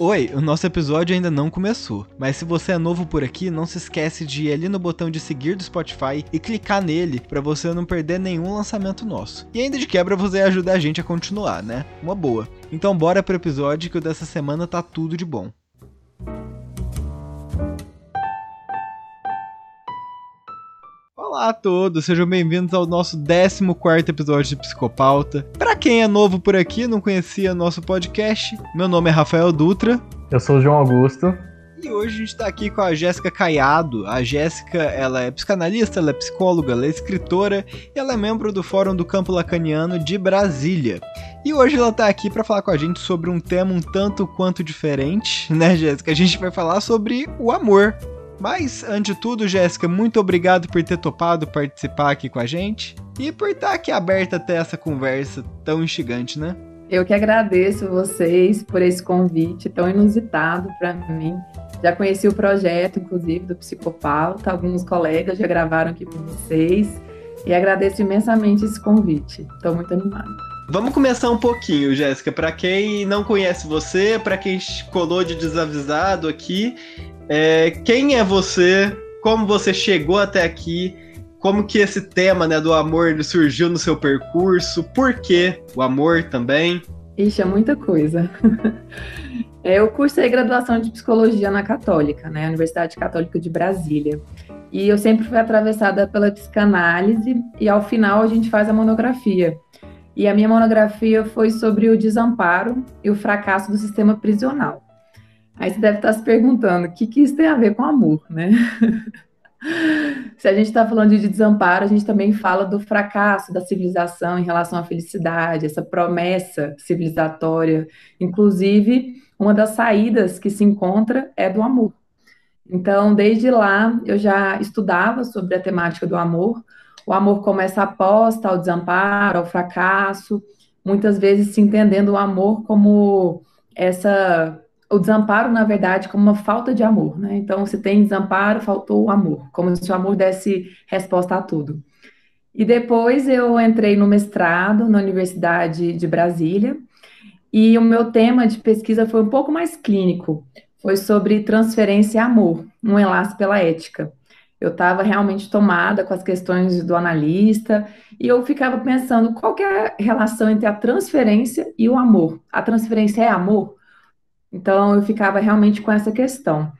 Oi, o nosso episódio ainda não começou, mas se você é novo por aqui, não se esquece de ir ali no botão de seguir do Spotify e clicar nele para você não perder nenhum lançamento nosso. E ainda de quebra você ajuda a gente a continuar, né? Uma boa. Então bora pro episódio que o dessa semana tá tudo de bom. Olá a todos, sejam bem-vindos ao nosso 14 episódio de Psicopauta. Para quem é novo por aqui, não conhecia nosso podcast, meu nome é Rafael Dutra. Eu sou o João Augusto. E hoje a gente tá aqui com a Jéssica Caiado. A Jéssica, ela é psicanalista, ela é psicóloga, ela é escritora e ela é membro do Fórum do Campo Lacaniano de Brasília. E hoje ela tá aqui para falar com a gente sobre um tema um tanto quanto diferente, né, Jéssica? A gente vai falar sobre o amor. Mas, antes de tudo, Jéssica, muito obrigado por ter topado participar aqui com a gente e por estar aqui aberta até essa conversa tão instigante, né? Eu que agradeço vocês por esse convite tão inusitado para mim. Já conheci o projeto, inclusive, do Psicopauta, alguns colegas já gravaram aqui com vocês e agradeço imensamente esse convite. Estou muito animada. Vamos começar um pouquinho, Jéssica. Para quem não conhece você, para quem colou de desavisado aqui, é, quem é você? Como você chegou até aqui? Como que esse tema né, do amor surgiu no seu percurso? Por que o amor também? Ixi, é muita coisa. É, eu cursei graduação de psicologia na Católica, né, Universidade Católica de Brasília. E eu sempre fui atravessada pela psicanálise e ao final a gente faz a monografia. E a minha monografia foi sobre o desamparo e o fracasso do sistema prisional. Aí você deve estar se perguntando o que, que isso tem a ver com amor, né? se a gente está falando de desamparo, a gente também fala do fracasso da civilização em relação à felicidade, essa promessa civilizatória. Inclusive, uma das saídas que se encontra é do amor. Então, desde lá, eu já estudava sobre a temática do amor. O amor começa após ao desamparo, ao fracasso, muitas vezes se entendendo o amor como essa o desamparo, na verdade, como uma falta de amor, né? Então, se tem desamparo, faltou o amor, como se o amor desse resposta a tudo. E depois eu entrei no mestrado na Universidade de Brasília, e o meu tema de pesquisa foi um pouco mais clínico, foi sobre transferência e amor, um enlace pela ética. Eu estava realmente tomada com as questões do analista e eu ficava pensando qual é a relação entre a transferência e o amor. A transferência é amor? Então, eu ficava realmente com essa questão.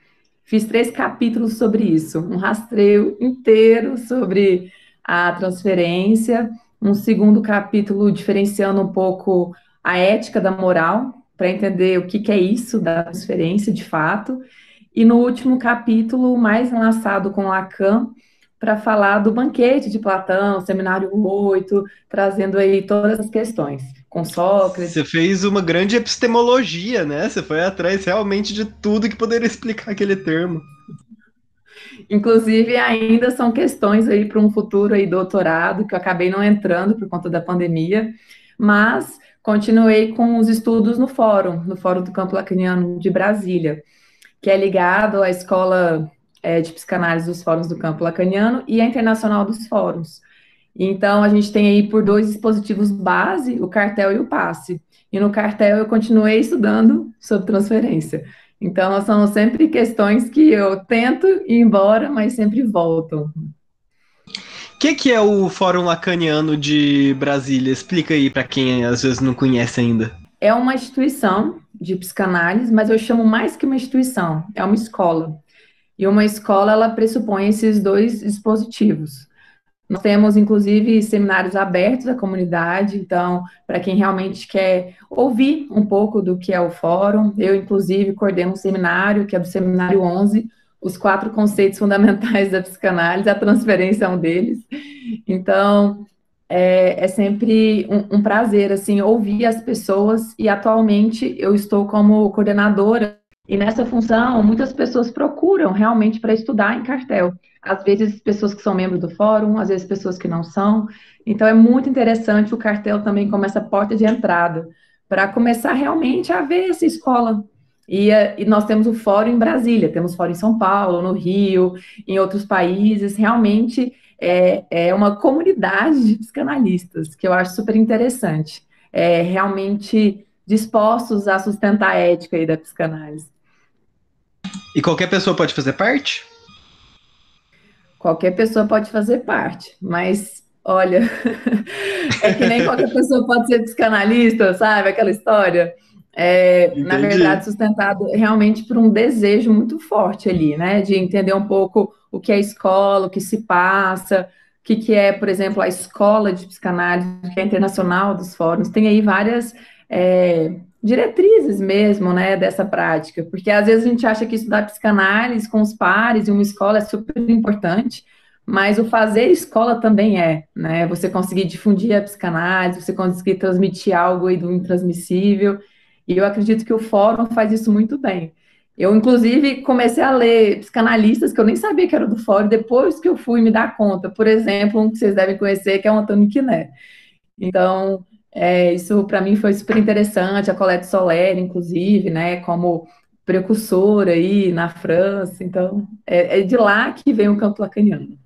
Fiz três capítulos sobre isso, um rastreio inteiro sobre a transferência, um segundo capítulo diferenciando um pouco a ética da moral, para entender o que, que é isso da transferência de fato, e no último capítulo, mais enlaçado com Lacan, para falar do banquete de Platão, seminário 8, trazendo aí todas as questões com Sócrates. Você fez uma grande epistemologia, né? Você foi atrás realmente de tudo que poderia explicar aquele termo. Inclusive, ainda são questões aí para um futuro aí doutorado, que eu acabei não entrando por conta da pandemia, mas continuei com os estudos no fórum, no Fórum do Campo Lacaniano de Brasília, que é ligado à Escola é, de Psicanálise dos Fóruns do Campo Lacaniano e à Internacional dos Fóruns. Então, a gente tem aí por dois dispositivos base, o cartel e o passe. E no cartel eu continuei estudando sobre transferência. Então, são sempre questões que eu tento ir embora, mas sempre voltam. O que, que é o Fórum Lacaniano de Brasília? Explica aí para quem às vezes não conhece ainda. É uma instituição de psicanálise, mas eu chamo mais que uma instituição, é uma escola. E uma escola, ela pressupõe esses dois dispositivos. Nós temos, inclusive, seminários abertos à comunidade, então, para quem realmente quer ouvir um pouco do que é o fórum, eu, inclusive, coordeno um seminário, que é do Seminário 11, os quatro conceitos fundamentais da psicanálise, a transferência é um deles. Então, é, é sempre um, um prazer, assim, ouvir as pessoas, e atualmente eu estou como coordenadora e nessa função, muitas pessoas procuram realmente para estudar em cartel. Às vezes, pessoas que são membros do fórum, às vezes, pessoas que não são. Então, é muito interessante o cartel também como essa porta de entrada, para começar realmente a ver essa escola. E, e, nós temos o fórum em Brasília, temos fórum em São Paulo, no Rio, em outros países. Realmente é, é uma comunidade de psicanalistas, que eu acho super interessante. É realmente dispostos a sustentar a ética aí da psicanálise. E qualquer pessoa pode fazer parte? Qualquer pessoa pode fazer parte, mas olha, é que nem qualquer pessoa pode ser psicanalista, sabe? Aquela história. É, na verdade, sustentado realmente por um desejo muito forte ali, né? De entender um pouco o que é escola, o que se passa, o que, que é, por exemplo, a escola de psicanálise, que é internacional dos fóruns. Tem aí várias é, diretrizes mesmo, né, dessa prática, porque às vezes a gente acha que estudar psicanálise com os pares em uma escola é super importante, mas o fazer escola também é, né, você conseguir difundir a psicanálise, você conseguir transmitir algo aí do intransmissível, e eu acredito que o fórum faz isso muito bem. Eu, inclusive, comecei a ler psicanalistas que eu nem sabia que era do fórum, depois que eu fui me dar conta. Por exemplo, um que vocês devem conhecer, que é o Antônio Quiné. Então, é, isso para mim foi super interessante, a Colette Soler, inclusive, né, como precursora aí na França. Então, é, é de lá que vem o campo lacaniano.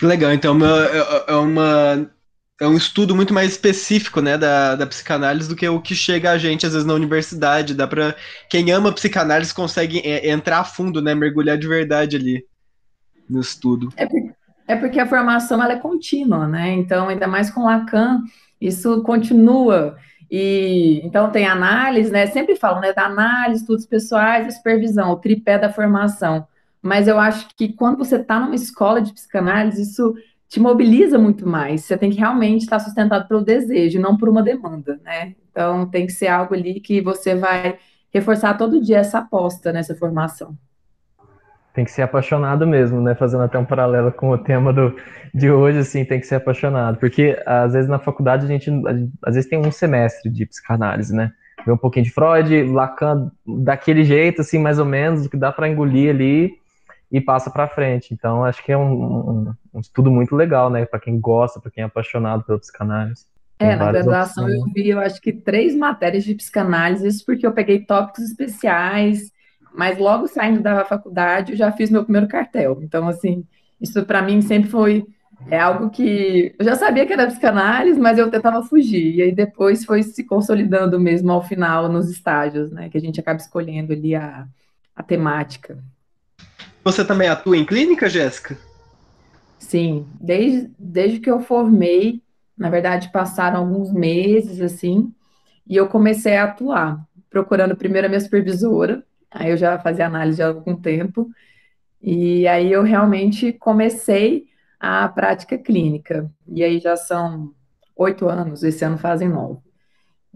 Legal, então é, é, uma, é um estudo muito mais específico, né, da, da psicanálise do que o que chega a gente, às vezes, na universidade. Dá para Quem ama psicanálise consegue é, entrar a fundo, né, mergulhar de verdade ali no estudo. É, é porque a formação ela é contínua, né? Então, ainda mais com Lacan, isso continua. E então tem análise, né? Sempre falam, né? Da análise, estudos pessoais e supervisão, o tripé da formação. Mas eu acho que quando você está numa escola de psicanálise, isso te mobiliza muito mais. Você tem que realmente estar sustentado pelo desejo, não por uma demanda, né? Então tem que ser algo ali que você vai reforçar todo dia essa aposta nessa formação tem que ser apaixonado mesmo, né? Fazendo até um paralelo com o tema do, de hoje, assim, tem que ser apaixonado. Porque, às vezes, na faculdade, a gente, às vezes, tem um semestre de psicanálise, né? Vê um pouquinho de Freud, Lacan, daquele jeito, assim, mais ou menos, o que dá para engolir ali e passa para frente. Então, acho que é um, um, um estudo muito legal, né? Para quem gosta, para quem é apaixonado pela psicanálise. É, na graduação eu vi, eu acho que três matérias de psicanálise, isso porque eu peguei tópicos especiais, mas logo saindo da faculdade, eu já fiz meu primeiro cartel. Então, assim, isso para mim sempre foi é algo que eu já sabia que era psicanálise, mas eu tentava fugir. E aí depois foi se consolidando mesmo ao final nos estágios, né? Que a gente acaba escolhendo ali a, a temática. Você também atua em clínica, Jéssica? Sim, desde, desde que eu formei, na verdade passaram alguns meses assim, e eu comecei a atuar, procurando primeiro a minha supervisora, Aí eu já fazia análise há algum tempo. E aí eu realmente comecei a prática clínica. E aí já são oito anos, esse ano fazem nove.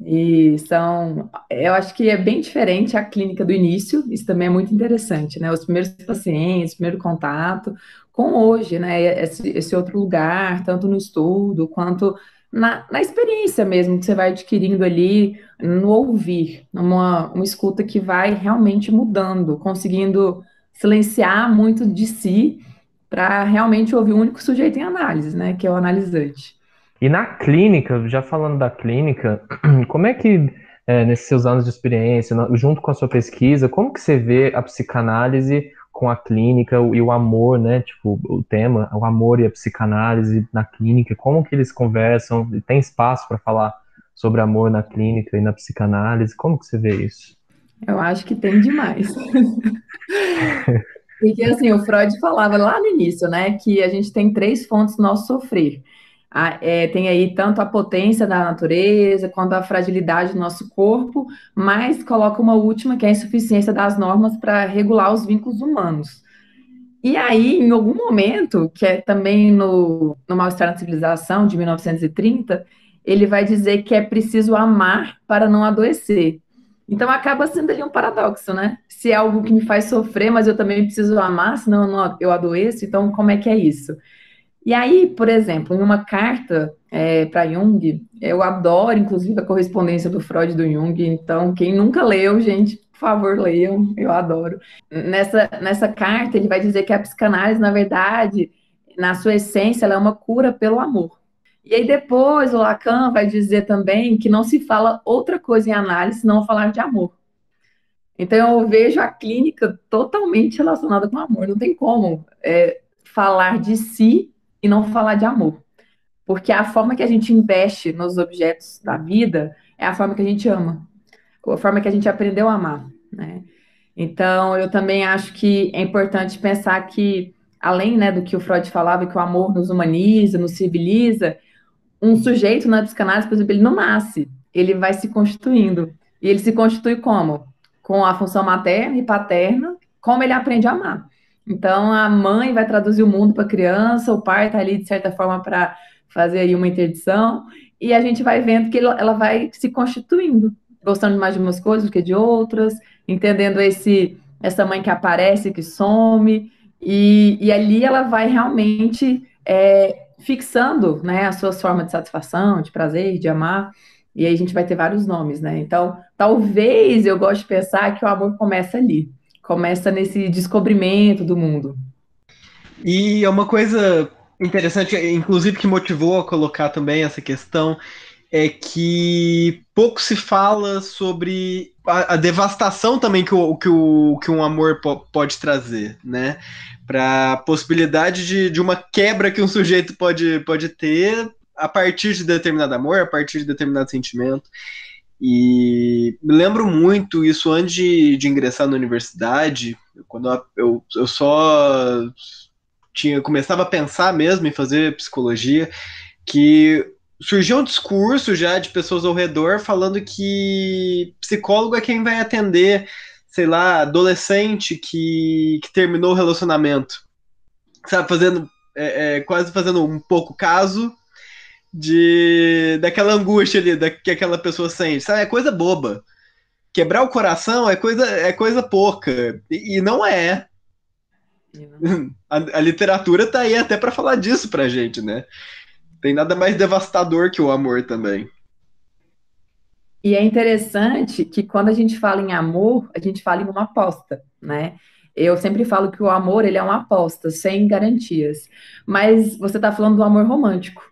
E são, eu acho que é bem diferente a clínica do início, isso também é muito interessante, né? Os primeiros pacientes, primeiro contato, com hoje, né? Esse, esse outro lugar, tanto no estudo quanto na, na experiência mesmo que você vai adquirindo ali, no ouvir, uma, uma escuta que vai realmente mudando, conseguindo silenciar muito de si para realmente ouvir o único sujeito em análise, né, que é o analisante. E na clínica, já falando da clínica, como é que, é, nesses seus anos de experiência, junto com a sua pesquisa, como que você vê a psicanálise com a clínica e o amor, né? Tipo, o tema, o amor e a psicanálise na clínica, como que eles conversam? Tem espaço para falar sobre amor na clínica e na psicanálise? Como que você vê isso? Eu acho que tem demais. Porque assim, o Freud falava lá no início, né, que a gente tem três fontes do nosso sofrer. A, é, tem aí tanto a potência da natureza quanto a fragilidade do nosso corpo, mas coloca uma última que é a insuficiência das normas para regular os vínculos humanos. E aí, em algum momento, que é também no, no Mal-Estar na Civilização, de 1930, ele vai dizer que é preciso amar para não adoecer. Então acaba sendo ali um paradoxo, né? Se é algo que me faz sofrer, mas eu também preciso amar, senão eu, não, eu adoeço, então como é que é isso? E aí, por exemplo, em uma carta é, para Jung, eu adoro, inclusive, a correspondência do Freud do Jung, então, quem nunca leu, gente, por favor, leiam, eu adoro. Nessa, nessa carta, ele vai dizer que a psicanálise, na verdade, na sua essência, ela é uma cura pelo amor. E aí depois o Lacan vai dizer também que não se fala outra coisa em análise não falar de amor. Então eu vejo a clínica totalmente relacionada com amor. Não tem como é, falar de si e não falar de amor. Porque a forma que a gente investe nos objetos da vida é a forma que a gente ama, a forma que a gente aprendeu a amar, né? Então, eu também acho que é importante pensar que, além né, do que o Freud falava, que o amor nos humaniza, nos civiliza, um sujeito na psicanálise, por exemplo, ele não nasce, ele vai se constituindo. E ele se constitui como? Com a função materna e paterna, como ele aprende a amar. Então, a mãe vai traduzir o mundo para a criança, o pai está ali, de certa forma, para fazer aí uma interdição, e a gente vai vendo que ela vai se constituindo, gostando mais de umas coisas do que de outras, entendendo esse essa mãe que aparece, que some, e, e ali ela vai realmente é, fixando né, as suas formas de satisfação, de prazer, de amar, e aí a gente vai ter vários nomes, né? Então, talvez eu goste de pensar que o amor começa ali, começa nesse descobrimento do mundo. E é uma coisa interessante, inclusive que motivou a colocar também essa questão, é que pouco se fala sobre a, a devastação também que, o, que, o, que um amor po, pode trazer, né? Para a possibilidade de, de uma quebra que um sujeito pode, pode ter a partir de determinado amor, a partir de determinado sentimento. E me lembro muito isso antes de, de ingressar na universidade, quando eu, eu, eu só tinha começava a pensar mesmo em fazer psicologia, que surgiu um discurso já de pessoas ao redor falando que psicólogo é quem vai atender, sei lá, adolescente que, que terminou o relacionamento. Sabe, fazendo, é, é, quase fazendo um pouco caso de daquela angústia ali da, que aquela pessoa sente. Sabe, é coisa boba. Quebrar o coração é coisa, é coisa pouca. E, e não é. A, a literatura tá aí até para falar disso pra gente, né? Tem nada mais devastador que o amor também. E é interessante que quando a gente fala em amor, a gente fala em uma aposta, né? Eu sempre falo que o amor ele é uma aposta, sem garantias. Mas você está falando do amor romântico.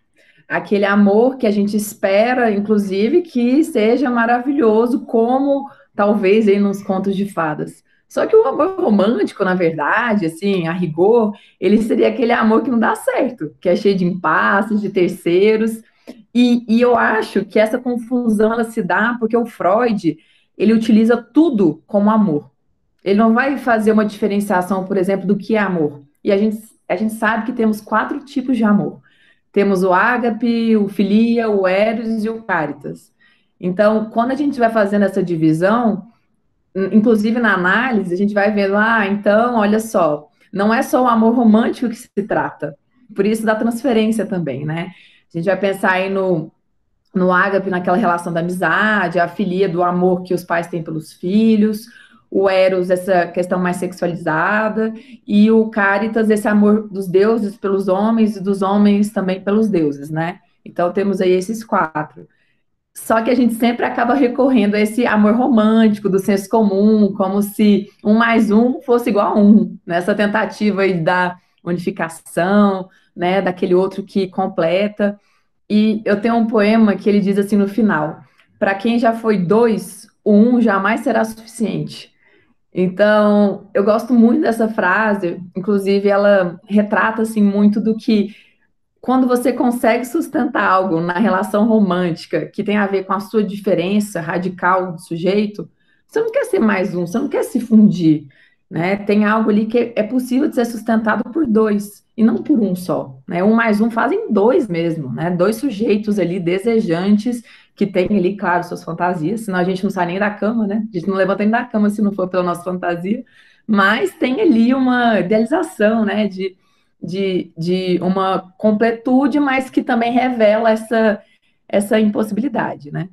Aquele amor que a gente espera, inclusive, que seja maravilhoso, como talvez aí nos contos de fadas. Só que o amor romântico, na verdade, assim, a rigor, ele seria aquele amor que não dá certo, que é cheio de impasses, de terceiros. E, e eu acho que essa confusão ela se dá porque o Freud ele utiliza tudo como amor. Ele não vai fazer uma diferenciação, por exemplo, do que é amor. E a gente, a gente sabe que temos quatro tipos de amor. Temos o ágape, o filia, o eros e o caritas. Então, quando a gente vai fazendo essa divisão, inclusive na análise, a gente vai lá, ah, então, olha só, não é só o amor romântico que se trata, por isso da transferência também, né? A gente vai pensar aí no, no ágape, naquela relação da amizade, a filia do amor que os pais têm pelos filhos, o eros, essa questão mais sexualizada, e o caritas, esse amor dos deuses pelos homens e dos homens também pelos deuses, né? Então temos aí esses quatro. Só que a gente sempre acaba recorrendo a esse amor romântico do senso comum, como se um mais um fosse igual a um, nessa tentativa aí da unificação, né, daquele outro que completa. E eu tenho um poema que ele diz assim no final: para quem já foi dois, um jamais será suficiente. Então, eu gosto muito dessa frase, inclusive ela retrata assim muito do que quando você consegue sustentar algo na relação romântica que tem a ver com a sua diferença radical do sujeito, você não quer ser mais um, você não quer se fundir, né? Tem algo ali que é possível de ser sustentado por dois e não por um só, né? Um mais um fazem dois mesmo, né? Dois sujeitos ali desejantes que têm ali, claro, suas fantasias, senão a gente não sai nem da cama, né? A gente não levanta nem da cama se não for pela nossa fantasia, mas tem ali uma idealização, né? De de, de uma completude, mas que também revela essa, essa impossibilidade, né?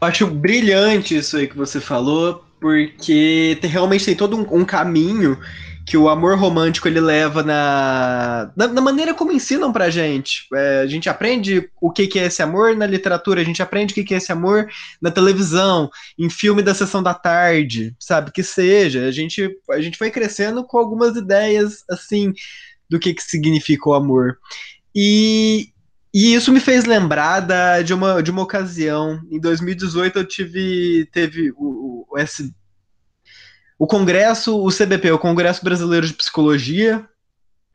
Acho brilhante isso aí que você falou, porque tem, realmente tem todo um, um caminho que o amor romântico ele leva na, na, na maneira como ensinam pra gente. É, a gente aprende o que, que é esse amor na literatura, a gente aprende o que, que é esse amor na televisão, em filme da sessão da tarde, sabe? Que seja. A gente, a gente foi crescendo com algumas ideias assim do que, que significa o amor. E, e isso me fez lembrar da, de, uma, de uma ocasião. Em 2018 eu tive teve o, o, esse, o congresso, o CBP, o Congresso Brasileiro de Psicologia,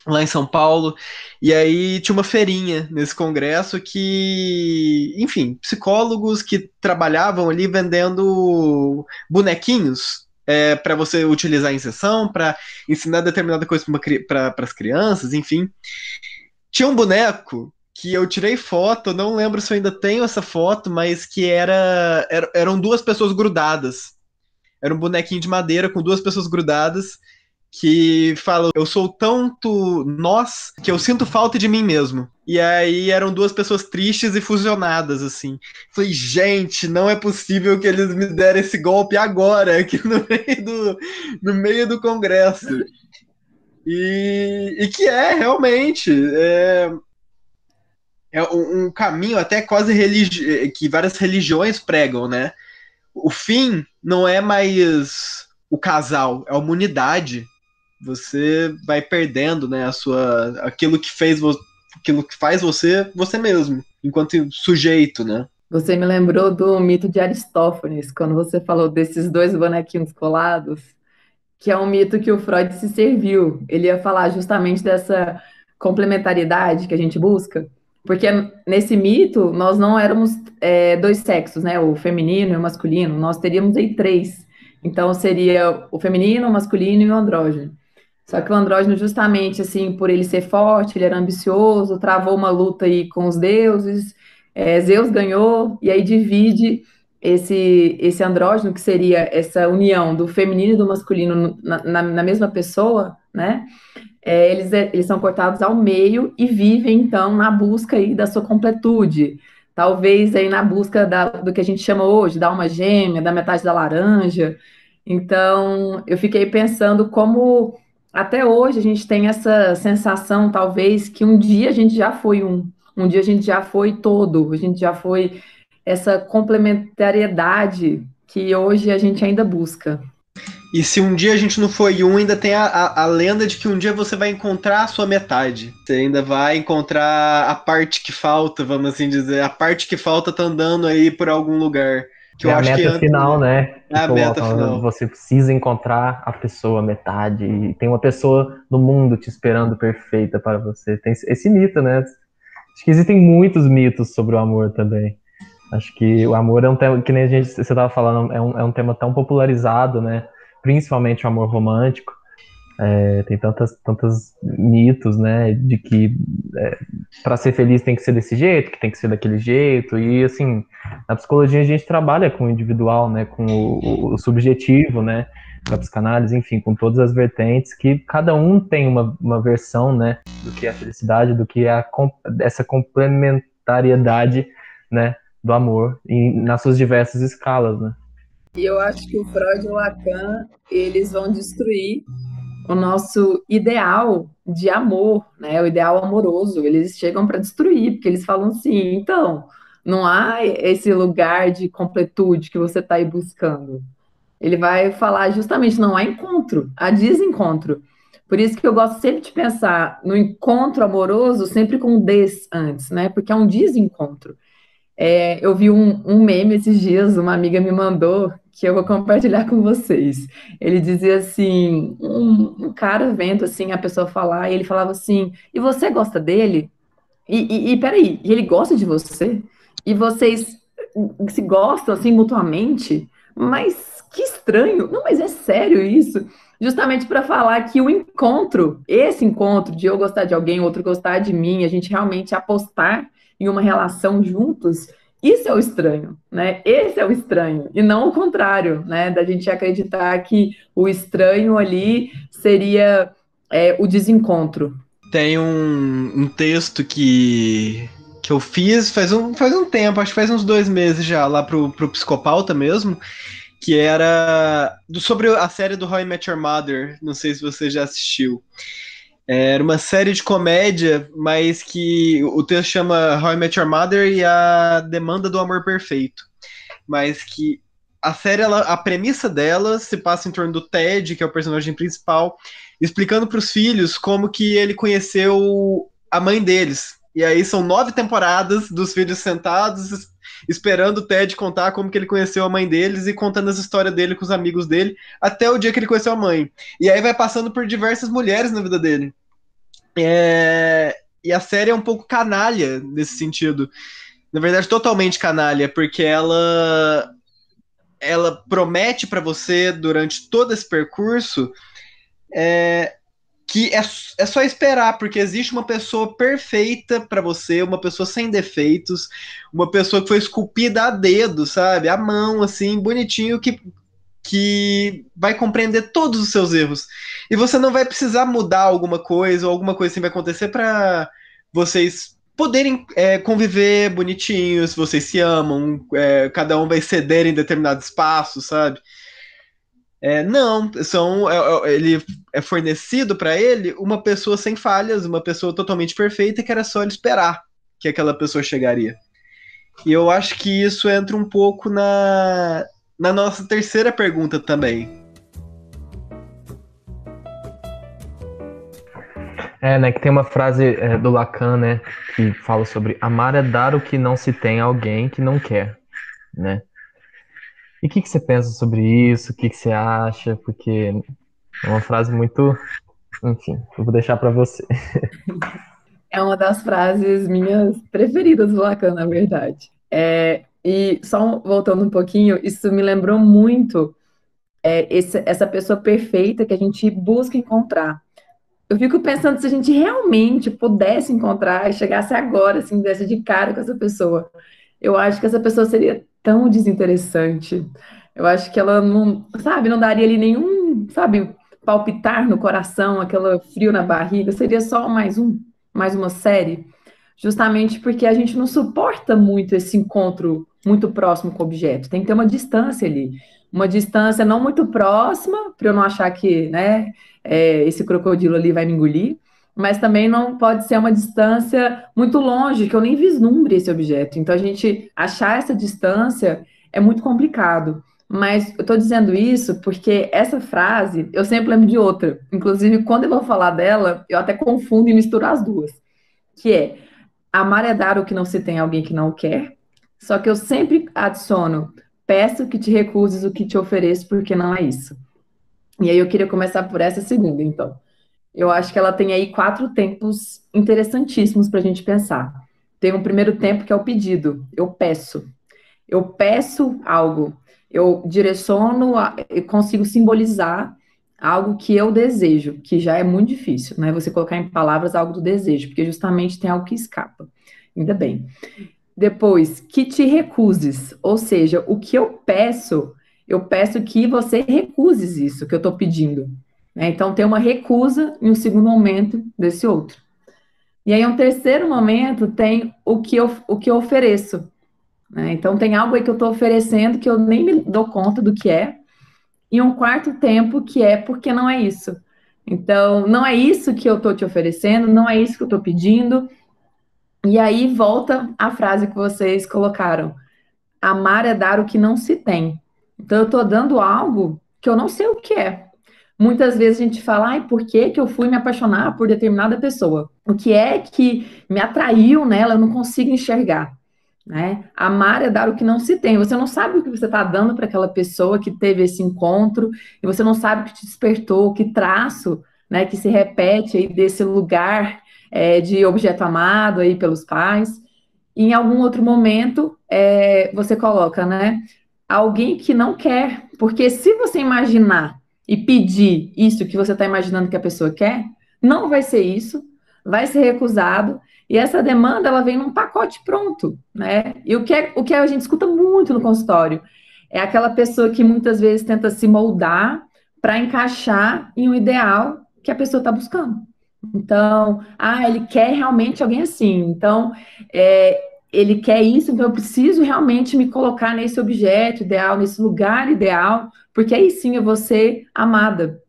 lá em São Paulo. E aí tinha uma feirinha nesse congresso que, enfim, psicólogos que trabalhavam ali vendendo bonequinhos é, para você utilizar em sessão, para ensinar determinada coisa para as crianças, enfim. Tinha um boneco que eu tirei foto, não lembro se eu ainda tenho essa foto, mas que era, era eram duas pessoas grudadas. Era um bonequinho de madeira com duas pessoas grudadas que fala: Eu sou tanto nós que eu sinto falta de mim mesmo. E aí eram duas pessoas tristes e fusionadas, assim. Falei, gente, não é possível que eles me deram esse golpe agora, aqui no meio do, no meio do Congresso. E, e que é realmente. É, é um, caminho até quase religi que várias religiões pregam, né? O fim não é mais o casal, é a humanidade você vai perdendo, né, a sua aquilo que fez aquilo que faz você você mesmo, enquanto sujeito, né? Você me lembrou do mito de Aristófanes, quando você falou desses dois bonequinhos colados, que é um mito que o Freud se serviu. Ele ia falar justamente dessa complementariedade que a gente busca, porque nesse mito nós não éramos é, dois sexos, né? O feminino e o masculino, nós teríamos aí três. Então seria o feminino, o masculino e o andrógeno. Só que o andrógeno, justamente assim, por ele ser forte, ele era ambicioso, travou uma luta aí com os deuses, é, Zeus ganhou, e aí divide esse, esse andrógeno, que seria essa união do feminino e do masculino na, na, na mesma pessoa, né? É, eles, eles são cortados ao meio e vivem, então, na busca aí da sua completude. Talvez aí na busca da, do que a gente chama hoje, da alma gêmea, da metade da laranja. Então, eu fiquei pensando como até hoje a gente tem essa sensação, talvez, que um dia a gente já foi um, um dia a gente já foi todo, a gente já foi essa complementariedade que hoje a gente ainda busca. E se um dia a gente não foi um, ainda tem a, a, a, lenda de que um dia você vai encontrar a sua metade. Você ainda vai encontrar a parte que falta, vamos assim dizer. A parte que falta tá andando aí por algum lugar. Que é a meta final, né? É a meta final. Você precisa encontrar a pessoa metade. E tem uma pessoa no mundo te esperando perfeita para você. Tem esse mito, né? Acho que existem muitos mitos sobre o amor também. Acho que o amor é um tema, que nem a gente, você estava falando, é um, é um tema tão popularizado, né? Principalmente o amor romântico. É, tem tantas, tantos mitos, né, de que é, para ser feliz tem que ser desse jeito, que tem que ser daquele jeito, e assim, na psicologia a gente trabalha com o individual, né, com o, o subjetivo, né, com a psicanálise, enfim, com todas as vertentes, que cada um tem uma, uma versão, né, do que é a felicidade, do que é a, essa complementariedade, né, do amor, e nas suas diversas escalas, né. E eu acho que o Freud e o Lacan, eles vão destruir o nosso ideal de amor, né? O ideal amoroso. Eles chegam para destruir, porque eles falam assim: então, não há esse lugar de completude que você está aí buscando. Ele vai falar justamente: não há encontro, há desencontro. Por isso que eu gosto sempre de pensar no encontro amoroso sempre com des antes, né? Porque é um desencontro. É, eu vi um, um meme esses dias, uma amiga me mandou, que eu vou compartilhar com vocês. Ele dizia assim, um, um, cara vendo assim a pessoa falar, e ele falava assim, e você gosta dele? E, e, e peraí, e ele gosta de você? E vocês se gostam assim mutuamente? Mas que estranho! Não, mas é sério isso? Justamente para falar que o encontro, esse encontro de eu gostar de alguém, outro gostar de mim, a gente realmente apostar em uma relação juntos, isso é o estranho, né? Esse é o estranho, e não o contrário, né? Da gente acreditar que o estranho ali seria é, o desencontro. Tem um, um texto que, que eu fiz faz um, faz um tempo, acho que faz uns dois meses já, lá pro, pro Psicopauta mesmo, que era do, sobre a série do How I Met Your Mother, não sei se você já assistiu. Era uma série de comédia, mas que o texto chama How I Met Your Mother e a Demanda do Amor Perfeito. Mas que a série, ela, a premissa dela se passa em torno do Ted, que é o personagem principal, explicando para os filhos como que ele conheceu a mãe deles. E aí são nove temporadas dos filhos sentados esperando o Ted contar como que ele conheceu a mãe deles e contando as histórias dele com os amigos dele, até o dia que ele conheceu a mãe. E aí vai passando por diversas mulheres na vida dele. É, e a série é um pouco canalha nesse sentido. Na verdade, totalmente canalha, porque ela ela promete para você durante todo esse percurso é, que é, é só esperar, porque existe uma pessoa perfeita para você, uma pessoa sem defeitos, uma pessoa que foi esculpida a dedo, sabe? A mão, assim, bonitinho, que, que vai compreender todos os seus erros. E você não vai precisar mudar alguma coisa, ou alguma coisa assim vai acontecer para vocês poderem é, conviver bonitinhos, vocês se amam, é, cada um vai ceder em determinado espaço, sabe? É, não, são, é, é, ele é fornecido para ele uma pessoa sem falhas, uma pessoa totalmente perfeita que era só ele esperar que aquela pessoa chegaria. E eu acho que isso entra um pouco na, na nossa terceira pergunta também. É, né, que tem uma frase é, do Lacan, né, que fala sobre amar é dar o que não se tem a alguém que não quer, né? E o que, que você pensa sobre isso? O que, que você acha? Porque é uma frase muito. Enfim, eu vou deixar para você. É uma das frases minhas preferidas do Lacan, na verdade. É, e só voltando um pouquinho, isso me lembrou muito é, esse, essa pessoa perfeita que a gente busca encontrar. Eu fico pensando se a gente realmente pudesse encontrar e chegasse agora, assim, desse de cara com essa pessoa. Eu acho que essa pessoa seria tão desinteressante. Eu acho que ela não, sabe, não daria ali nenhum, sabe, palpitar no coração, aquele frio na barriga. Seria só mais um, mais uma série. Justamente porque a gente não suporta muito esse encontro muito próximo com o objeto. Tem que ter uma distância ali. Uma distância não muito próxima, para eu não achar que, né, é, esse crocodilo ali vai me engolir, mas também não pode ser uma distância muito longe, que eu nem vislumbre esse objeto. Então, a gente achar essa distância é muito complicado. Mas eu estou dizendo isso porque essa frase eu sempre lembro de outra. Inclusive, quando eu vou falar dela, eu até confundo e misturo as duas. Que é amar é dar o que não se tem a alguém que não o quer. Só que eu sempre adiciono peço que te recuses o que te ofereço, porque não é isso. E aí eu queria começar por essa segunda, então. Eu acho que ela tem aí quatro tempos interessantíssimos para a gente pensar. Tem um primeiro tempo que é o pedido. Eu peço. Eu peço algo. Eu direciono e consigo simbolizar algo que eu desejo, que já é muito difícil, né? Você colocar em palavras algo do desejo, porque justamente tem algo que escapa. Ainda bem. Depois, que te recuses, ou seja, o que eu peço, eu peço que você recuses isso que eu estou pedindo. Né? Então, tem uma recusa em um segundo momento desse outro. E aí, um terceiro momento tem o que eu, o que eu ofereço. Né? Então, tem algo aí que eu estou oferecendo que eu nem me dou conta do que é. E um quarto tempo que é porque não é isso. Então, não é isso que eu estou te oferecendo, não é isso que eu estou pedindo. E aí volta a frase que vocês colocaram: amar é dar o que não se tem. Então, eu estou dando algo que eu não sei o que é. Muitas vezes a gente fala, ai, por que, que eu fui me apaixonar por determinada pessoa? O que é que me atraiu nela, eu não consigo enxergar. Né? Amar é dar o que não se tem. Você não sabe o que você está dando para aquela pessoa que teve esse encontro, e você não sabe o que te despertou, que traço né, que se repete aí desse lugar é, de objeto amado aí pelos pais. E em algum outro momento, é, você coloca, né? Alguém que não quer, porque se você imaginar e pedir isso que você está imaginando que a pessoa quer, não vai ser isso, vai ser recusado. E essa demanda ela vem num pacote pronto, né? E o que, é, o que a gente escuta muito no consultório é aquela pessoa que muitas vezes tenta se moldar para encaixar em um ideal que a pessoa está buscando. Então, ah, ele quer realmente alguém assim. Então, é, ele quer isso, então eu preciso realmente me colocar nesse objeto ideal, nesse lugar ideal, porque aí sim eu vou ser amada.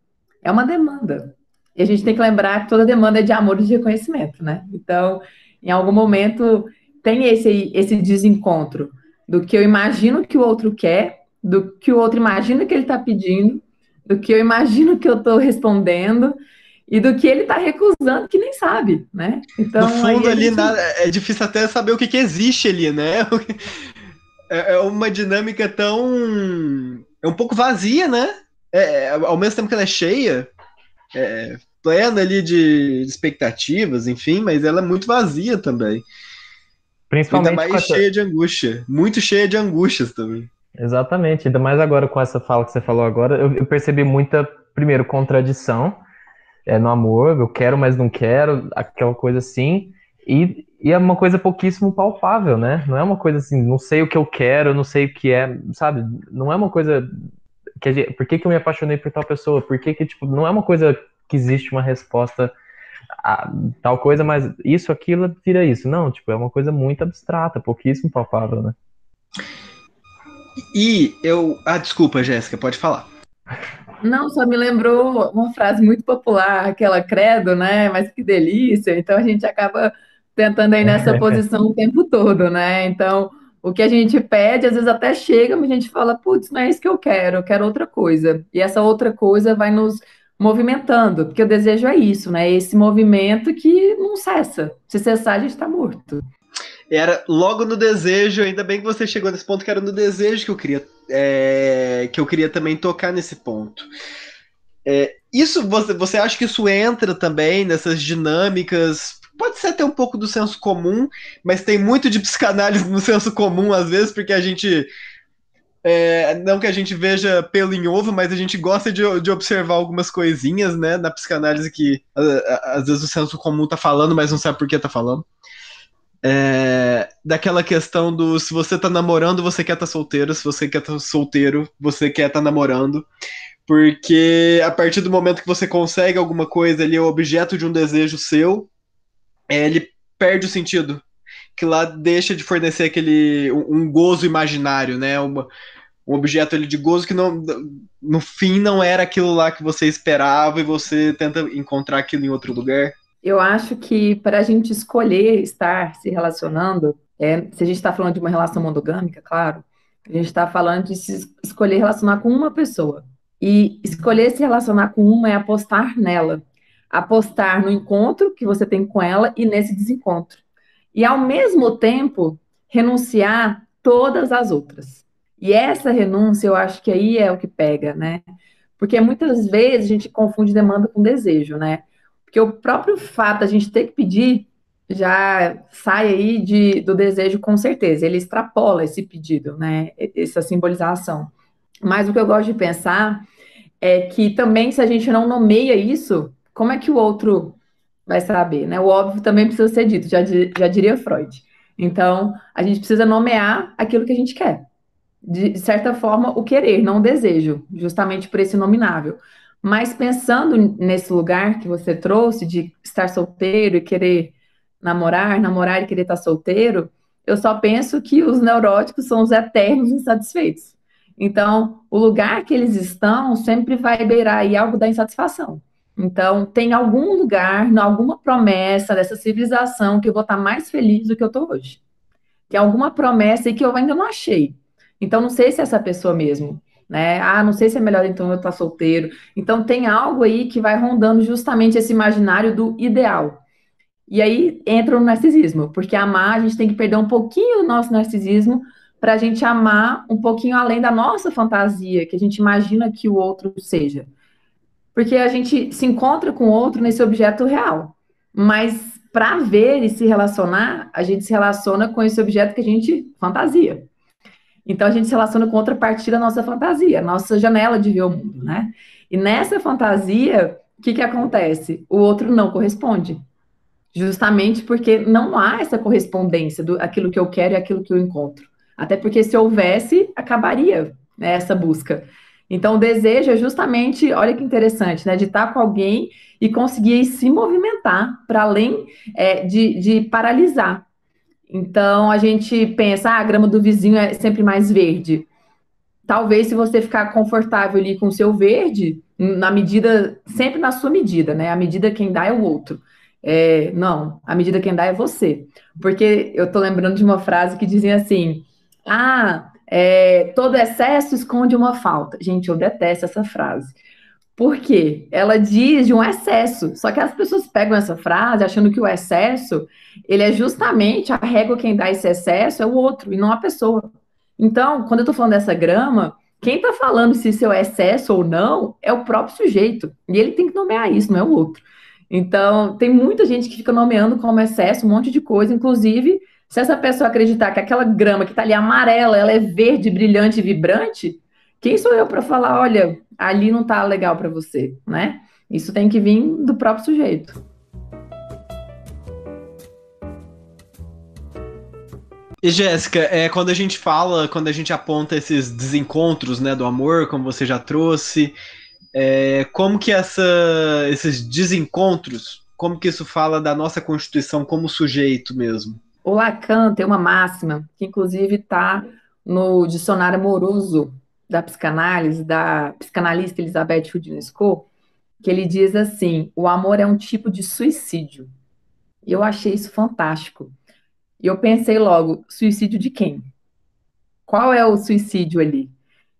É uma demanda. E a gente tem que lembrar que toda demanda é de amor e de reconhecimento, né? Então, em algum momento, tem esse, esse desencontro do que eu imagino que o outro quer, do que o outro imagina que ele está pedindo, do que eu imagino que eu estou respondendo, e do que ele está recusando, que nem sabe, né? Então, no fundo, ali gente... nada, é difícil até saber o que, que existe ali, né? É, é uma dinâmica tão. É um pouco vazia, né? É, é, ao mesmo tempo que ela é cheia, é, plena ali de expectativas, enfim, mas ela é muito vazia também. Principalmente ainda mais cheia de angústia. Muito cheia de angústias também. Exatamente, ainda mais agora com essa fala que você falou agora, eu, eu percebi muita, primeiro, contradição é, no amor, eu quero, mas não quero, aquela coisa assim, e, e é uma coisa pouquíssimo palpável, né? Não é uma coisa assim, não sei o que eu quero, não sei o que é, sabe? Não é uma coisa que gente, por que, que eu me apaixonei por tal pessoa? Por que que, tipo, não é uma coisa que existe uma resposta a tal coisa, mas isso, aquilo, vira isso. Não, tipo, é uma coisa muito abstrata, pouquíssimo palpável, né? E eu. Ah, desculpa, Jéssica, pode falar. Não, só me lembrou uma frase muito popular, aquela credo, né? Mas que delícia. Então a gente acaba tentando aí nessa posição o tempo todo, né? Então, o que a gente pede, às vezes até chega, mas a gente fala, putz, não é isso que eu quero, eu quero outra coisa. E essa outra coisa vai nos movimentando, porque o desejo é isso, né? Esse movimento que não cessa. Se cessar, a gente está morto. Era logo no desejo, ainda bem que você chegou nesse ponto, que era no desejo que eu queria, é, que eu queria também tocar nesse ponto. É, isso você, você acha que isso entra também nessas dinâmicas? Pode ser até um pouco do senso comum, mas tem muito de psicanálise no senso comum às vezes, porque a gente é, não que a gente veja pelo em ovo, mas a gente gosta de, de observar algumas coisinhas, né, na psicanálise que às vezes o senso comum tá falando, mas não sabe por que tá falando é, daquela questão do se você tá namorando, você quer tá solteiro, se você quer tá solteiro, você quer tá namorando. Porque a partir do momento que você consegue alguma coisa ali, é objeto de um desejo seu, é, ele perde o sentido. Que lá deixa de fornecer aquele um, gozo imaginário, né? Uma, um objeto ali de gozo que não, no fim não era aquilo lá que você esperava e você tenta encontrar aquilo em outro lugar. Eu acho que para a gente escolher estar se relacionando, é, se a gente está falando de uma relação monogâmica, claro, a gente está falando de se escolher relacionar com uma pessoa. E escolher se relacionar com uma é apostar nela. Apostar no encontro que você tem com ela e nesse desencontro. E, ao mesmo tempo, renunciar todas as outras. E essa renúncia, eu acho que aí é o que pega, né? Porque muitas vezes a gente confunde demanda com desejo, né? Porque o próprio fato de a gente ter que pedir já sai aí de, do desejo com certeza. Ele extrapola esse pedido, né? Essa simbolização. Mas o que eu gosto de pensar é que também, se a gente não nomeia isso, como é que o outro vai saber, né? O óbvio também precisa ser dito, já, já diria Freud. Então, a gente precisa nomear aquilo que a gente quer. De certa forma, o querer, não o desejo, justamente por esse nominável. Mas pensando nesse lugar que você trouxe de estar solteiro e querer namorar, namorar e querer estar solteiro, eu só penso que os neuróticos são os eternos insatisfeitos. Então, o lugar que eles estão sempre vai beirar aí algo da insatisfação. Então, tem algum lugar, alguma promessa dessa civilização que eu vou estar mais feliz do que eu estou hoje. Tem alguma promessa aí que eu ainda não achei. Então, não sei se é essa pessoa mesmo né? Ah, não sei se é melhor então eu estar solteiro. Então tem algo aí que vai rondando justamente esse imaginário do ideal. E aí entra o narcisismo, porque amar a gente tem que perder um pouquinho do nosso narcisismo para a gente amar um pouquinho além da nossa fantasia, que a gente imagina que o outro seja. Porque a gente se encontra com o outro nesse objeto real. Mas para ver e se relacionar, a gente se relaciona com esse objeto que a gente fantasia. Então a gente se relaciona com outra parte da nossa fantasia, nossa janela de ver o mundo, né? E nessa fantasia, o que, que acontece? O outro não corresponde. Justamente porque não há essa correspondência do aquilo que eu quero e aquilo que eu encontro. Até porque se houvesse, acabaria né, essa busca. Então, o desejo é justamente, olha que interessante, né? De estar com alguém e conseguir se movimentar para além é, de, de paralisar. Então a gente pensa, ah, a grama do vizinho é sempre mais verde. Talvez se você ficar confortável ali com o seu verde, na medida, sempre na sua medida, né? A medida quem dá é o outro. É, não, a medida quem dá é você. Porque eu tô lembrando de uma frase que dizia assim: ah, é, todo excesso esconde uma falta. Gente, eu detesto essa frase. Por quê? Ela diz de um excesso. Só que as pessoas pegam essa frase achando que o excesso, ele é justamente a régua quem dá esse excesso é o outro e não a pessoa. Então, quando eu tô falando dessa grama, Quem está falando se isso é excesso ou não é o próprio sujeito. E ele tem que nomear isso, não é o outro. Então, tem muita gente que fica nomeando como excesso um monte de coisa, inclusive, se essa pessoa acreditar que aquela grama que está ali amarela, ela é verde, brilhante e vibrante, quem sou eu para falar, olha, ali não está legal para você, né? Isso tem que vir do próprio sujeito. E Jéssica, é, quando a gente fala, quando a gente aponta esses desencontros né, do amor, como você já trouxe, é, como que essa, esses desencontros, como que isso fala da nossa constituição como sujeito mesmo? O Lacan tem uma máxima, que inclusive está no dicionário amoroso da psicanálise, da psicanalista Elizabeth Rudnesco, que ele diz assim: o amor é um tipo de suicídio. E eu achei isso fantástico. E eu pensei logo, suicídio de quem? Qual é o suicídio ali?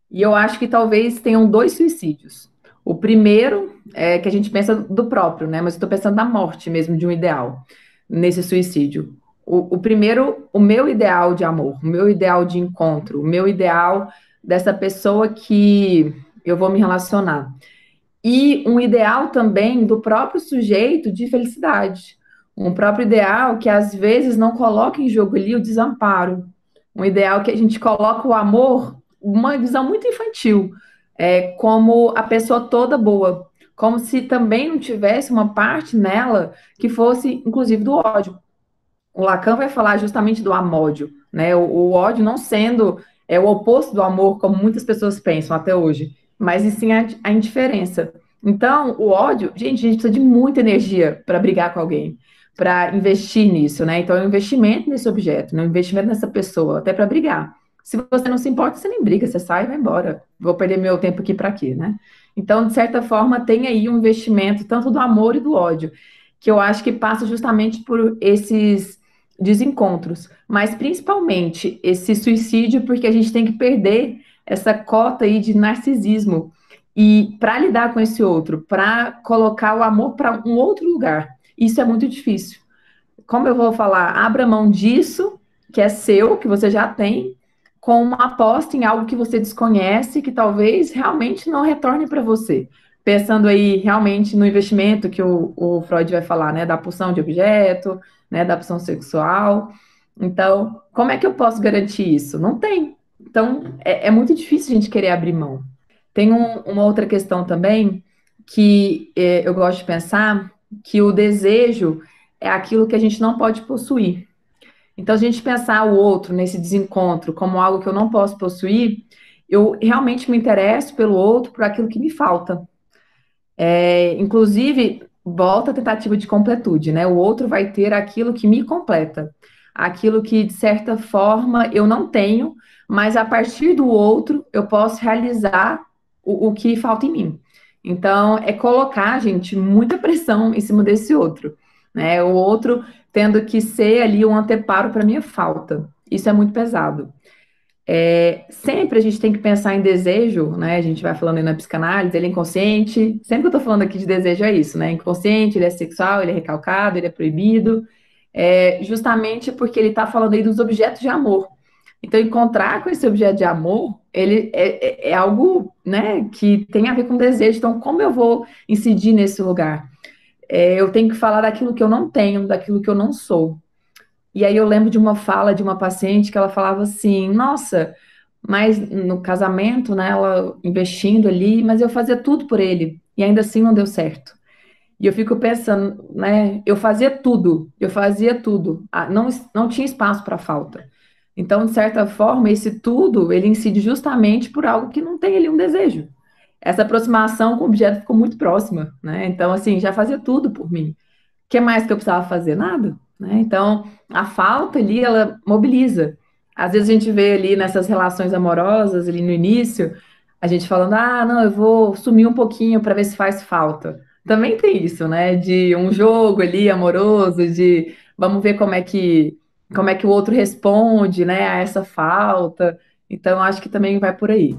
E eu acho que talvez tenham dois suicídios. O primeiro é que a gente pensa do próprio, né? Mas eu estou pensando na morte mesmo de um ideal nesse suicídio. O, o, primeiro, o meu ideal de amor, o meu ideal de encontro, o meu ideal dessa pessoa que eu vou me relacionar. E um ideal também do próprio sujeito de felicidade um próprio ideal que às vezes não coloca em jogo ali o desamparo, um ideal que a gente coloca o amor, uma visão muito infantil, é, como a pessoa toda boa, como se também não tivesse uma parte nela que fosse, inclusive, do ódio. O Lacan vai falar justamente do amódio, né? O, o ódio não sendo é o oposto do amor, como muitas pessoas pensam até hoje, mas e sim a, a indiferença. Então, o ódio, gente, a gente precisa de muita energia para brigar com alguém para investir nisso, né? Então é um investimento nesse objeto, né? um investimento nessa pessoa, até para brigar. Se você não se importa, você nem briga, você sai e vai embora. Vou perder meu tempo aqui para quê, né? Então, de certa forma, tem aí um investimento tanto do amor e do ódio, que eu acho que passa justamente por esses desencontros, mas principalmente esse suicídio, porque a gente tem que perder essa cota aí de narcisismo e para lidar com esse outro, para colocar o amor para um outro lugar. Isso é muito difícil. Como eu vou falar, abra mão disso, que é seu, que você já tem, com uma aposta em algo que você desconhece, que talvez realmente não retorne para você. Pensando aí realmente no investimento que o, o, Freud vai falar, né, da pulsão de objeto, né, da pulsão sexual. Então, como é que eu posso garantir isso? Não tem. Então, é, é muito difícil a gente querer abrir mão. Tem um, uma outra questão também que é, eu gosto de pensar, que o desejo é aquilo que a gente não pode possuir. Então, a gente pensar o outro nesse desencontro como algo que eu não posso possuir, eu realmente me interesso pelo outro por aquilo que me falta. É, inclusive, volta a tentativa de completude, né? O outro vai ter aquilo que me completa, aquilo que, de certa forma, eu não tenho, mas a partir do outro eu posso realizar o, o que falta em mim. Então, é colocar, gente, muita pressão em cima desse outro, né? O outro tendo que ser ali um anteparo para minha falta. Isso é muito pesado. É, sempre a gente tem que pensar em desejo, né? A gente vai falando aí na psicanálise, ele é inconsciente. Sempre que eu tô falando aqui de desejo é isso, né? Inconsciente, ele é sexual, ele é recalcado, ele é proibido. É, justamente porque ele está falando aí dos objetos de amor. Então, encontrar com esse objeto de amor, ele é, é, é, algo, né, que tem a ver com desejo. Então, como eu vou incidir nesse lugar? É, eu tenho que falar daquilo que eu não tenho, daquilo que eu não sou. E aí eu lembro de uma fala de uma paciente que ela falava assim: Nossa, mas no casamento, né, ela investindo ali, mas eu fazia tudo por ele e ainda assim não deu certo. E eu fico pensando, né, eu fazia tudo, eu fazia tudo, não, não tinha espaço para falta. Então, de certa forma, esse tudo, ele incide justamente por algo que não tem ali um desejo. Essa aproximação com o objeto ficou muito próxima, né? Então, assim, já fazia tudo por mim. O que mais que eu precisava fazer? Nada, né? Então, a falta ali, ela mobiliza. Às vezes a gente vê ali nessas relações amorosas, ali no início, a gente falando, ah, não, eu vou sumir um pouquinho para ver se faz falta. Também tem isso, né? De um jogo ali amoroso, de vamos ver como é que como é que o outro responde, né, a essa falta. Então, acho que também vai por aí.